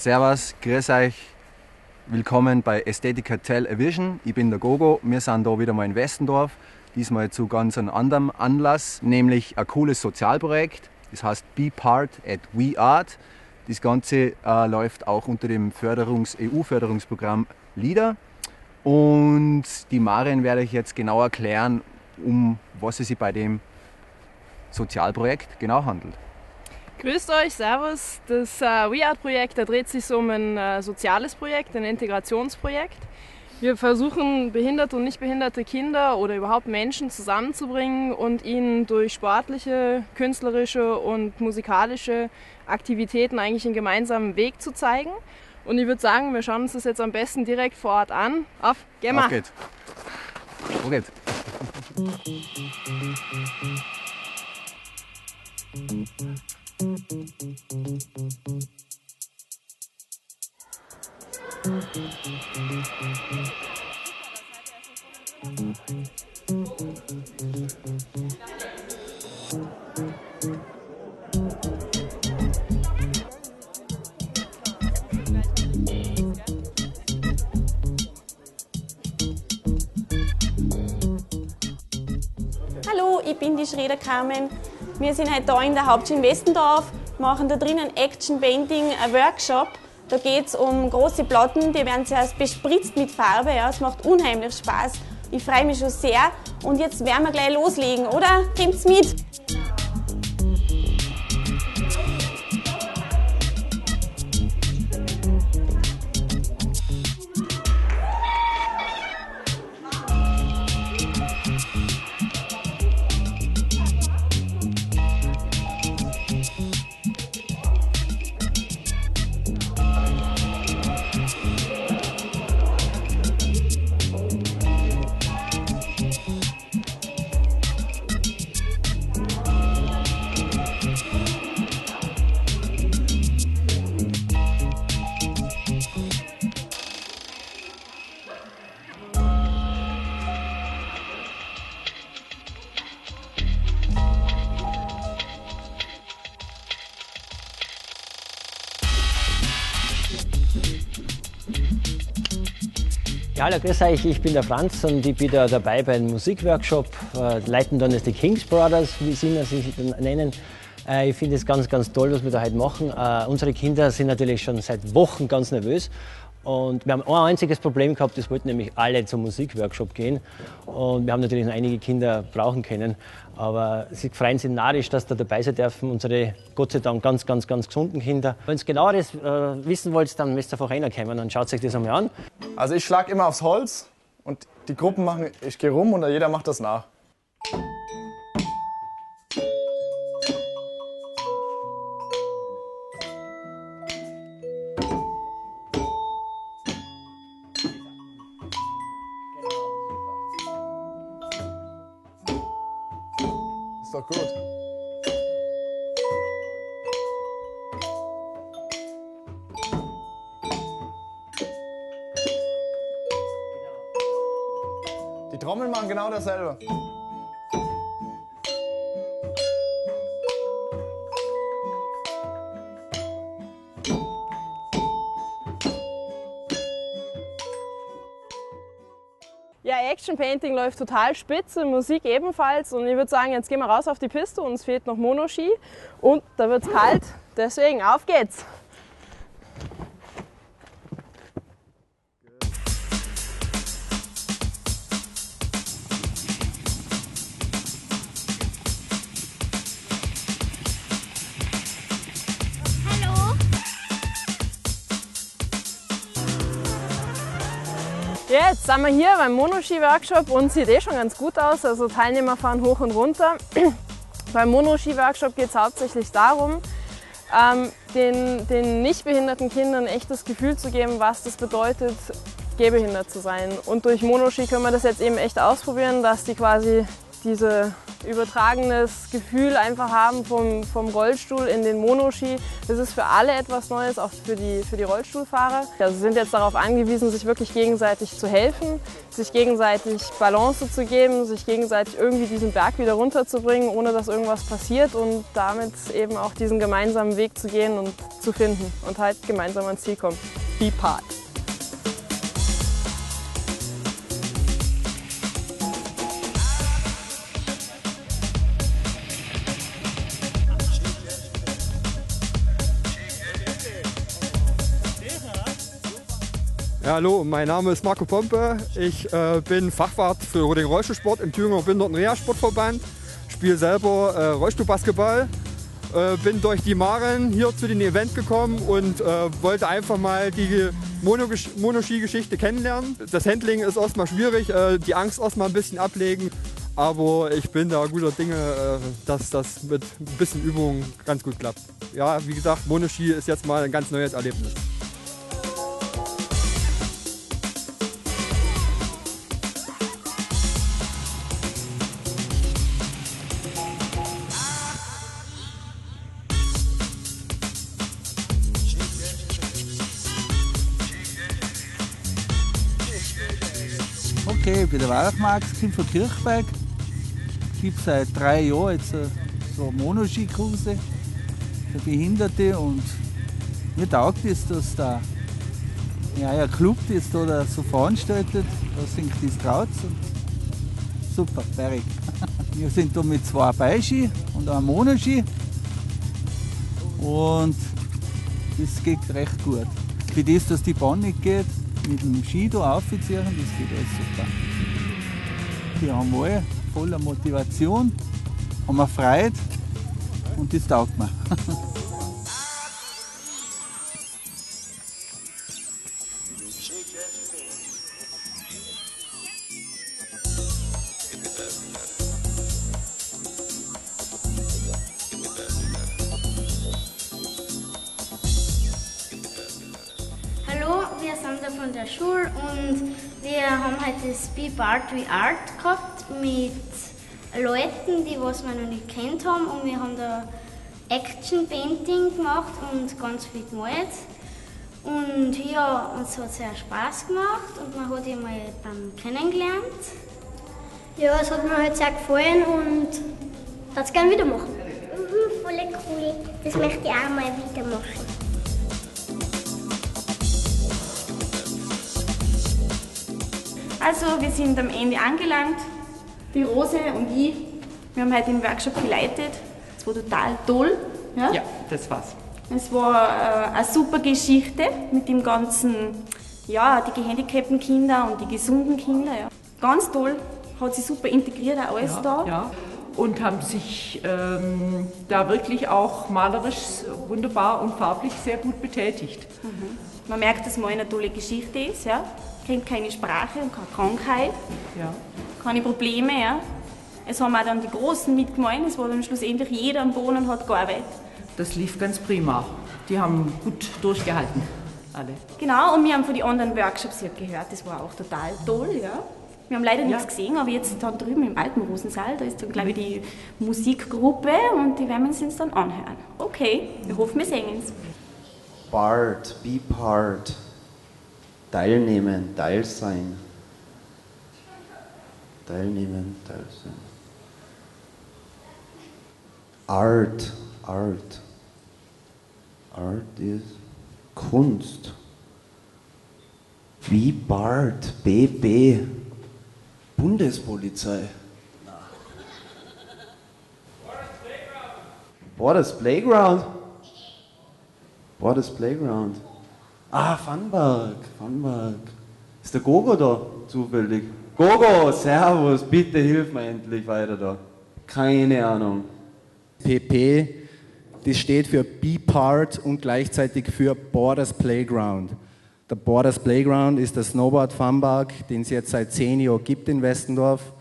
Servus, grüß euch. Willkommen bei Ästhetica Television. Ich bin der Gogo. Wir sind da wieder mal in Westendorf. Diesmal zu ganz einem anderen Anlass, nämlich ein cooles Sozialprojekt. Das heißt Be Part at We Art. Das Ganze äh, läuft auch unter dem Förderungs EU-Förderungsprogramm LIDA. Und die Marien werde ich jetzt genau erklären, um was es sich bei dem Sozialprojekt genau handelt. Grüßt euch, Servus. Das äh, WeArt-Projekt dreht sich um ein äh, soziales Projekt, ein Integrationsprojekt. Wir versuchen, behinderte und nicht behinderte Kinder oder überhaupt Menschen zusammenzubringen und ihnen durch sportliche, künstlerische und musikalische Aktivitäten eigentlich einen gemeinsamen Weg zu zeigen. Und ich würde sagen, wir schauen uns das jetzt am besten direkt vor Ort an. Auf, geh mal. Auf geht's. Wo geht's? Hallo, ich bin die Schreder Carmen. Wir sind heute hier in der in Westendorf, machen da drinnen Action Painting, Workshop. Da geht es um große Platten, die werden zuerst bespritzt mit Farbe. Ja, es macht unheimlich Spaß. Ich freue mich schon sehr. Und jetzt werden wir gleich loslegen, oder? Kommt's mit! Ja, hallo, grüß euch, ich bin der Franz und ich bin da dabei beim Musikworkshop. Äh, leiten dann ist die Kings Brothers, wie sie sich nennen. Äh, ich finde es ganz, ganz toll, was wir da heute machen. Äh, unsere Kinder sind natürlich schon seit Wochen ganz nervös und wir haben ein einziges Problem gehabt, es wollten nämlich alle zum Musikworkshop gehen. Und wir haben natürlich noch einige Kinder brauchen können. Aber sie freuen sich narrisch, dass da dabei sein dürfen. Unsere Gott sei Dank ganz, ganz, ganz gesunden Kinder. Wenn ihr genaueres äh, wissen wollt, dann müsst ihr einfach reinkommen und schaut euch das einmal an. Also ich schlage immer aufs Holz und die Gruppen machen, ich gehe rum und jeder macht das nach. Ist doch gut. Die Trommeln machen genau dasselbe. Ja, Action Painting läuft total spitze, Musik ebenfalls. Und ich würde sagen, jetzt gehen wir raus auf die Piste. Uns fehlt noch Monoski und da wird es kalt. Deswegen auf geht's! Jetzt sind wir hier beim Monoski-Workshop und sieht eh schon ganz gut aus. Also Teilnehmer fahren hoch und runter. beim Monoski-Workshop geht es hauptsächlich darum, ähm, den, den nicht behinderten Kindern echt das Gefühl zu geben, was das bedeutet, gehbehindert zu sein. Und durch Monoski können wir das jetzt eben echt ausprobieren, dass die quasi diese übertragenes Gefühl einfach haben vom, vom Rollstuhl in den Monoski. Das ist für alle etwas Neues, auch für die, für die Rollstuhlfahrer. Also sie sind jetzt darauf angewiesen, sich wirklich gegenseitig zu helfen, sich gegenseitig Balance zu geben, sich gegenseitig irgendwie diesen Berg wieder runterzubringen, ohne dass irgendwas passiert und damit eben auch diesen gemeinsamen Weg zu gehen und zu finden und halt gemeinsam ans Ziel kommen. Be part. Ja, hallo, mein Name ist Marco Pompe. Ich äh, bin Fachwart für den Rollstuhlsport im Thüringer Behinderten Reha Sportverband. Spiele selber äh, Rollstuhlbasketball. Äh, bin durch die Maren hier zu dem Event gekommen und äh, wollte einfach mal die Monoski-Geschichte kennenlernen. Das Handling ist erstmal schwierig, äh, die Angst erstmal ein bisschen ablegen. Aber ich bin da guter Dinge, äh, dass das mit ein bisschen Übung ganz gut klappt. Ja, wie gesagt, Monoski ist jetzt mal ein ganz neues Erlebnis. Okay, ich bin der Weihnachtsmarkt, komme von Kirchberg. Gibt seit drei Jahren jetzt so Monoski-Kurse für Behinderte und mir taugt es, dass da ja, ein Club ist da so veranstaltet. Da singt das Traut. Super, fertig. Wir sind da mit zwei Beischi und einem Monoski und das geht recht gut. Für das, dass die Bahn nicht geht, mit dem Ski da aufziehen, das geht alles super. Die haben alle voller Motivation, haben Freude und das taugt mir. von der Schule und wir haben heute das Be Art We Art gehabt mit Leuten, die was wir noch nicht kennt haben und wir haben da Action Painting gemacht und ganz viel gemalt. Und ja, uns hat sehr Spaß gemacht und man hat ihn mal dann kennengelernt. Ja, es hat mir halt sehr gefallen und würde es gerne wieder machen. Mhm, voll cool. Das möchte ich auch mal wieder machen. Also, wir sind am Ende angelangt. Die Rose und ich, wir haben heute den Workshop geleitet. Es war total toll. Ja, ja das war's. Es war äh, eine super Geschichte mit dem ganzen, ja, die gehandicapten Kinder und die gesunden Kinder. Ja. Ganz toll, hat sich super integriert, auch alles ja, da. Ja. Und haben sich ähm, da wirklich auch malerisch wunderbar und farblich sehr gut betätigt. Mhm. Man merkt, dass mal eine tolle Geschichte ist. Ja kennt keine Sprache und keine Krankheit, ja. keine Probleme. Ja. Es haben auch dann die Großen mitgemeint, es war dann schlussendlich jeder am Boden und hat gearbeitet. Das lief ganz prima. Die haben gut durchgehalten, alle. Genau, und wir haben von den anderen Workshops gehört, das war auch total toll. Ja. Wir haben leider ja. nichts gesehen, aber jetzt da drüben im alten Rosensaal, da ist dann, glaube ich, die Musikgruppe und die werden wir uns dann anhören. Okay, wir hoffen, wir sehen es. Part, be part. Teilnehmen, Teil sein. Teilnehmen, Teil sein. Art, Art. Art ist Kunst. Wie Bart, BB, Bundespolizei. Borders Playground. Borders Playground. Ah, Fanberg, Fanberg. Ist der Gogo da zufällig? Gogo, Servus, bitte hilf mir endlich weiter da. Keine Ahnung. PP, das steht für Be Part und gleichzeitig für Borders Playground. Der Borders Playground ist der Snowboard Funpark, den es jetzt seit zehn Jahren gibt in Westendorf.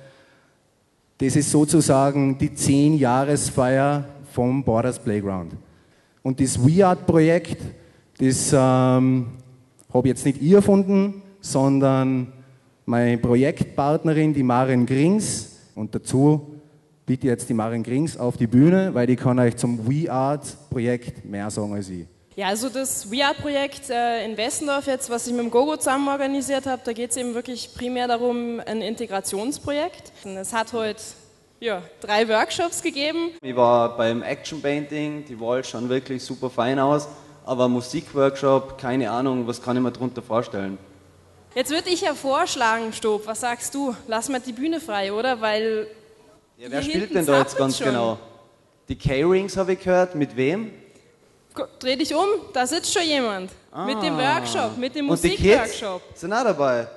Das ist sozusagen die zehn Jahresfeier vom Borders Playground. Und das WeArt-Projekt, das ähm, habe jetzt nicht ich erfunden, sondern meine Projektpartnerin, die Maren Grings. Und dazu bitte jetzt die Marin Grings auf die Bühne, weil die kann euch zum WeArt-Projekt mehr sagen als ich. Ja, also das WeArt-Projekt äh, in Westendorf jetzt, was ich mit dem Gogo zusammen organisiert habe, da geht es eben wirklich primär darum, ein Integrationsprojekt. Und es hat heute ja, drei Workshops gegeben. Ich war beim Action Painting, die Walls schauen wirklich super fein aus, aber Musikworkshop, keine Ahnung, was kann ich mir darunter vorstellen? Jetzt würde ich ja vorschlagen, Stob, was sagst du? Lass mal die Bühne frei, oder? Weil Ja, wer spielt denn da jetzt ganz schon. genau? Die K-Rings habe ich gehört, mit wem? Dreh dich um, da sitzt schon jemand. Mit dem Ah. Workshop, mit dem Musikworkshop. sind auch dabei.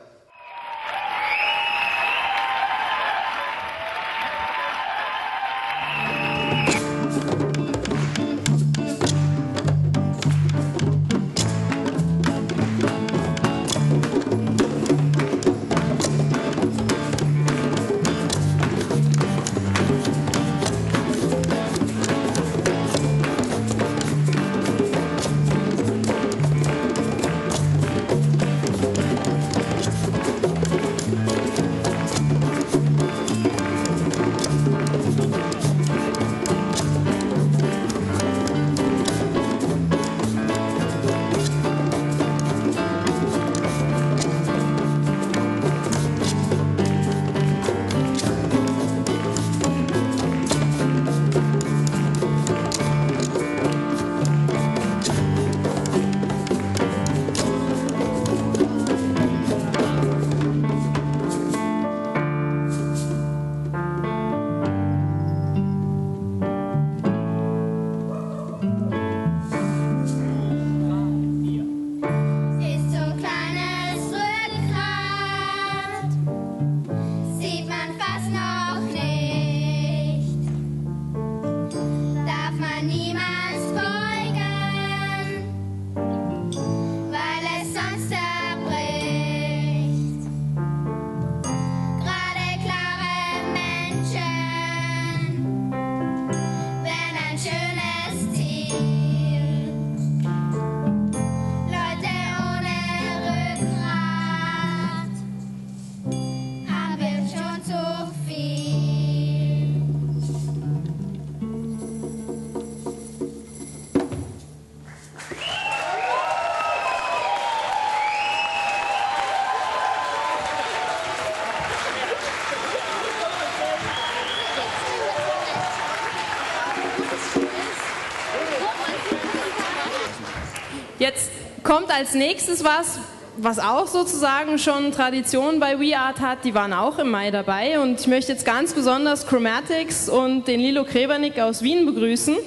Als nächstes was, was auch sozusagen schon Tradition bei WeArt hat. Die waren auch im Mai dabei und ich möchte jetzt ganz besonders Chromatics und den Lilo Krebernick aus Wien begrüßen.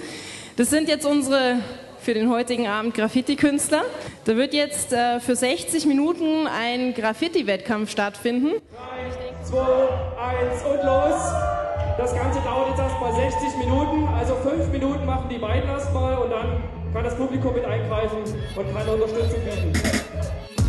Das sind jetzt unsere für den heutigen Abend Graffiti-Künstler. Da wird jetzt äh, für 60 Minuten ein Graffiti-Wettkampf stattfinden. 2, 1 und los. Das Ganze dauert jetzt erstmal 60 Minuten, also 5 Minuten machen die beiden erstmal und dann kann das Publikum mit eingreifen und kann Unterstützung bieten.